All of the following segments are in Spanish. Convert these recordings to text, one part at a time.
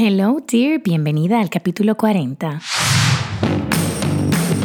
Hello, dear. Bienvenida al capítulo 40.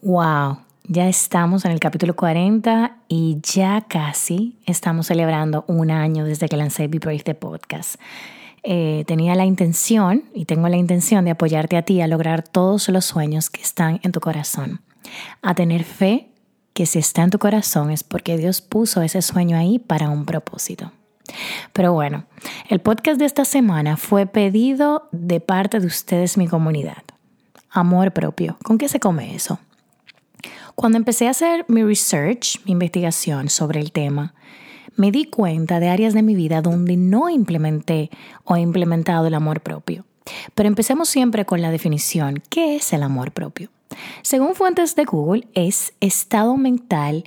Wow, ya estamos en el capítulo 40 y ya casi estamos celebrando un año desde que lancé Be Brave podcast. Eh, tenía la intención y tengo la intención de apoyarte a ti a lograr todos los sueños que están en tu corazón. A tener fe que si está en tu corazón es porque Dios puso ese sueño ahí para un propósito. Pero bueno, el podcast de esta semana fue pedido de parte de ustedes, mi comunidad. Amor propio. ¿Con qué se come eso? Cuando empecé a hacer mi research, mi investigación sobre el tema, me di cuenta de áreas de mi vida donde no implementé o he implementado el amor propio. Pero empecemos siempre con la definición. ¿Qué es el amor propio? Según fuentes de Google, es estado mental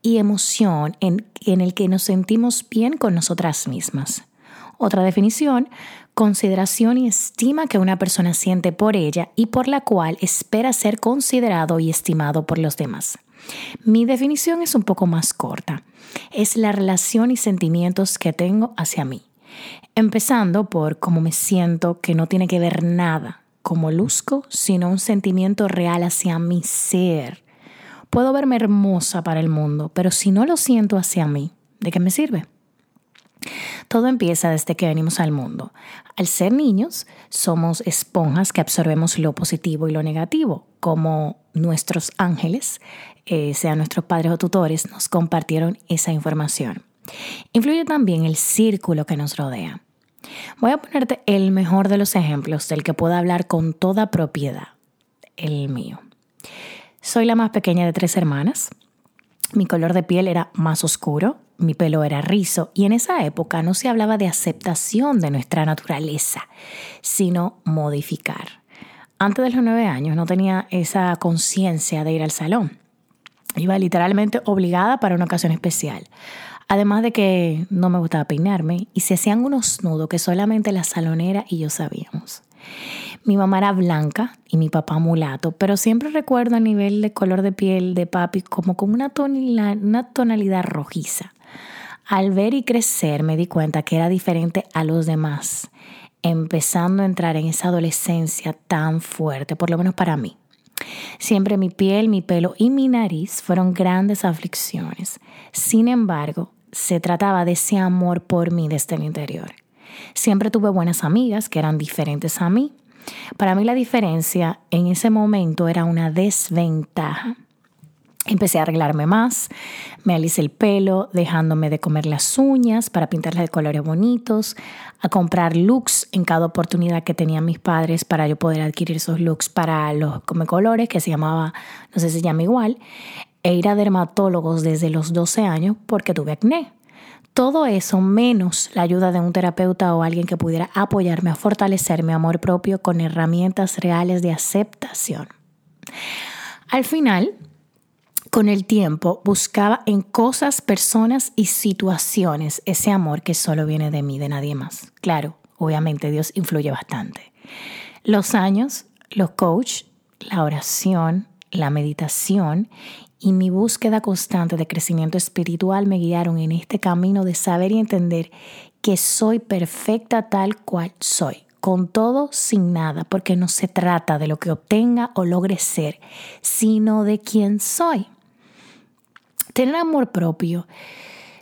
y emoción en, en el que nos sentimos bien con nosotras mismas. Otra definición, consideración y estima que una persona siente por ella y por la cual espera ser considerado y estimado por los demás. Mi definición es un poco más corta. Es la relación y sentimientos que tengo hacia mí. Empezando por cómo me siento, que no tiene que ver nada como luzco, sino un sentimiento real hacia mi ser. Puedo verme hermosa para el mundo, pero si no lo siento hacia mí, ¿de qué me sirve? Todo empieza desde que venimos al mundo. Al ser niños, somos esponjas que absorbemos lo positivo y lo negativo, como nuestros ángeles, eh, sean nuestros padres o tutores, nos compartieron esa información. Influye también el círculo que nos rodea. Voy a ponerte el mejor de los ejemplos del que puedo hablar con toda propiedad, el mío. Soy la más pequeña de tres hermanas. Mi color de piel era más oscuro, mi pelo era rizo y en esa época no se hablaba de aceptación de nuestra naturaleza, sino modificar. Antes de los nueve años no tenía esa conciencia de ir al salón. Iba literalmente obligada para una ocasión especial. Además de que no me gustaba peinarme y se hacían unos nudos que solamente la salonera y yo sabíamos. Mi mamá era blanca y mi papá mulato, pero siempre recuerdo a nivel de color de piel de papi como con una tonalidad, una tonalidad rojiza. Al ver y crecer me di cuenta que era diferente a los demás, empezando a entrar en esa adolescencia tan fuerte, por lo menos para mí. Siempre mi piel, mi pelo y mi nariz fueron grandes aflicciones. Sin embargo, se trataba de ese amor por mí desde el interior. Siempre tuve buenas amigas que eran diferentes a mí. Para mí la diferencia en ese momento era una desventaja. Empecé a arreglarme más, me alicé el pelo, dejándome de comer las uñas para pintarlas de colores bonitos, a comprar looks en cada oportunidad que tenían mis padres para yo poder adquirir esos looks para los come colores, que se llamaba, no sé si se llama igual, e ir a dermatólogos desde los 12 años porque tuve acné. Todo eso menos la ayuda de un terapeuta o alguien que pudiera apoyarme a fortalecer mi amor propio con herramientas reales de aceptación. Al final, con el tiempo, buscaba en cosas, personas y situaciones ese amor que solo viene de mí, de nadie más. Claro, obviamente Dios influye bastante. Los años, los coach, la oración, la meditación y mi búsqueda constante de crecimiento espiritual me guiaron en este camino de saber y entender que soy perfecta tal cual soy, con todo, sin nada, porque no se trata de lo que obtenga o logre ser, sino de quién soy. Tener amor propio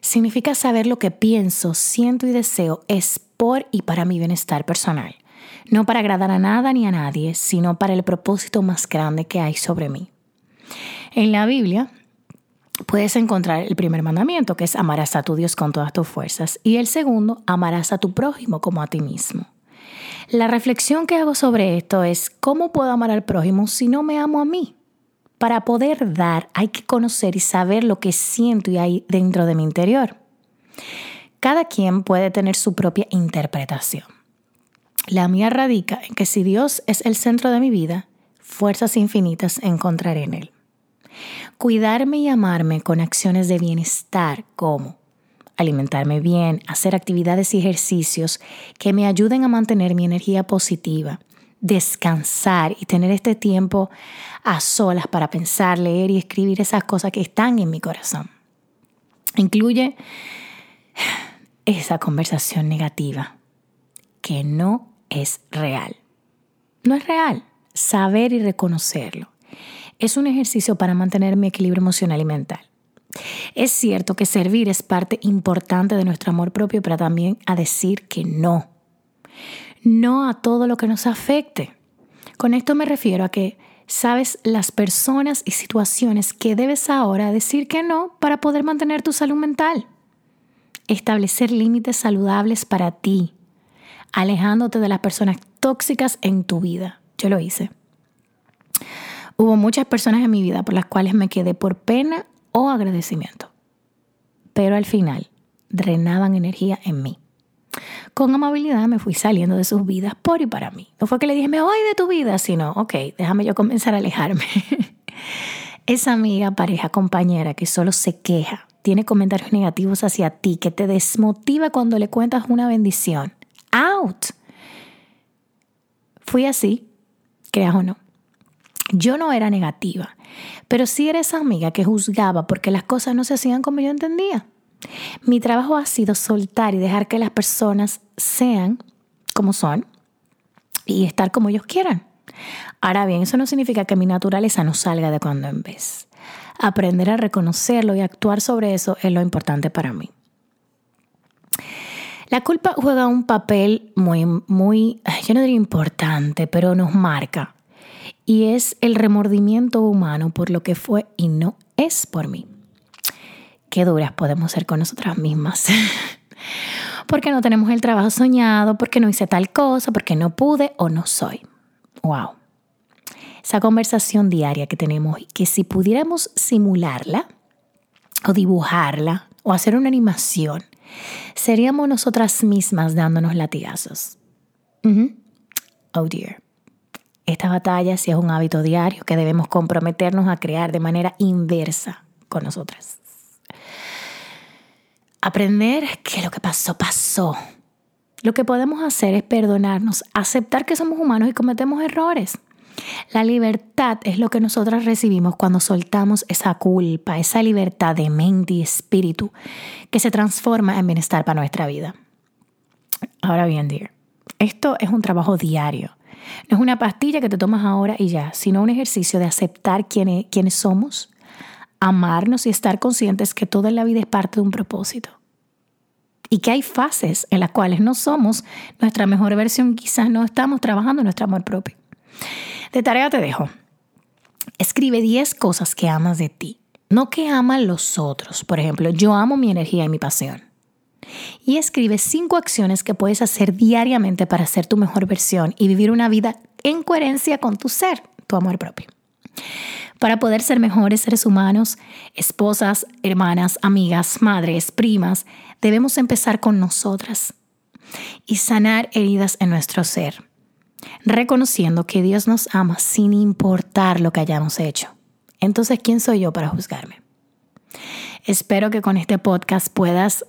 significa saber lo que pienso, siento y deseo es por y para mi bienestar personal, no para agradar a nada ni a nadie, sino para el propósito más grande que hay sobre mí. En la Biblia puedes encontrar el primer mandamiento, que es amarás a tu Dios con todas tus fuerzas, y el segundo, amarás a tu prójimo como a ti mismo. La reflexión que hago sobre esto es, ¿cómo puedo amar al prójimo si no me amo a mí? Para poder dar hay que conocer y saber lo que siento y hay dentro de mi interior. Cada quien puede tener su propia interpretación. La mía radica en que si Dios es el centro de mi vida, fuerzas infinitas encontraré en Él. Cuidarme y amarme con acciones de bienestar como alimentarme bien, hacer actividades y ejercicios que me ayuden a mantener mi energía positiva, descansar y tener este tiempo a solas para pensar, leer y escribir esas cosas que están en mi corazón. Incluye esa conversación negativa que no es real. No es real. Saber y reconocerlo. Es un ejercicio para mantener mi equilibrio emocional y mental. Es cierto que servir es parte importante de nuestro amor propio, pero también a decir que no. No a todo lo que nos afecte. Con esto me refiero a que sabes las personas y situaciones que debes ahora decir que no para poder mantener tu salud mental. Establecer límites saludables para ti, alejándote de las personas tóxicas en tu vida. Yo lo hice. Hubo muchas personas en mi vida por las cuales me quedé por pena o agradecimiento, pero al final drenaban energía en mí. Con amabilidad me fui saliendo de sus vidas por y para mí. No fue que le dije, me voy de tu vida, sino, ok, déjame yo comenzar a alejarme. Esa amiga, pareja, compañera que solo se queja, tiene comentarios negativos hacia ti, que te desmotiva cuando le cuentas una bendición. Out. Fui así, creas o no. Yo no era negativa, pero sí era esa amiga que juzgaba porque las cosas no se hacían como yo entendía. Mi trabajo ha sido soltar y dejar que las personas sean como son y estar como ellos quieran. Ahora bien, eso no significa que mi naturaleza no salga de cuando en vez. Aprender a reconocerlo y actuar sobre eso es lo importante para mí. La culpa juega un papel muy, muy, yo no diría importante, pero nos marca. Y es el remordimiento humano por lo que fue y no es por mí qué duras podemos ser con nosotras mismas. porque no tenemos el trabajo soñado, porque no hice tal cosa, porque no pude o no soy. Wow. Esa conversación diaria que tenemos y que si pudiéramos simularla o dibujarla o hacer una animación, seríamos nosotras mismas dándonos latigazos. Oh dear. Esta batalla sí es un hábito diario que debemos comprometernos a crear de manera inversa con nosotras. Aprender que lo que pasó, pasó. Lo que podemos hacer es perdonarnos, aceptar que somos humanos y cometemos errores. La libertad es lo que nosotras recibimos cuando soltamos esa culpa, esa libertad de mente y espíritu que se transforma en bienestar para nuestra vida. Ahora bien, dear, esto es un trabajo diario. No es una pastilla que te tomas ahora y ya, sino un ejercicio de aceptar quiénes, quiénes somos, amarnos y estar conscientes que toda la vida es parte de un propósito. Y que hay fases en las cuales no somos nuestra mejor versión, quizás no estamos trabajando nuestro amor propio. De tarea te dejo. Escribe 10 cosas que amas de ti, no que aman los otros. Por ejemplo, yo amo mi energía y mi pasión. Y escribe 5 acciones que puedes hacer diariamente para ser tu mejor versión y vivir una vida en coherencia con tu ser, tu amor propio para poder ser mejores seres humanos, esposas, hermanas, amigas, madres, primas, debemos empezar con nosotras y sanar heridas en nuestro ser, reconociendo que Dios nos ama sin importar lo que hayamos hecho. Entonces, ¿quién soy yo para juzgarme? Espero que con este podcast puedas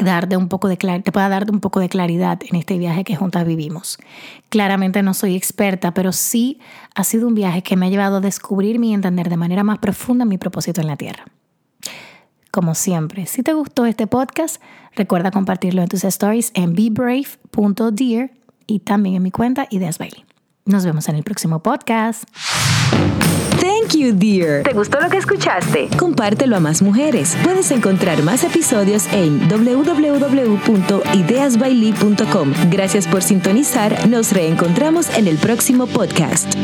darte un poco de te pueda darte un poco de claridad en este viaje que juntas vivimos. Claramente no soy experta, pero sí ha sido un viaje que me ha llevado a descubrirme y entender de manera más profunda mi propósito en la Tierra. Como siempre, si te gustó este podcast, recuerda compartirlo en tus stories en bebrave.dear y también en mi cuenta Ideas Bailey. Nos vemos en el próximo podcast. Thank you, dear. ¿Te gustó lo que escuchaste? Compártelo a más mujeres. Puedes encontrar más episodios en www.ideasbailey.com. Gracias por sintonizar. Nos reencontramos en el próximo podcast.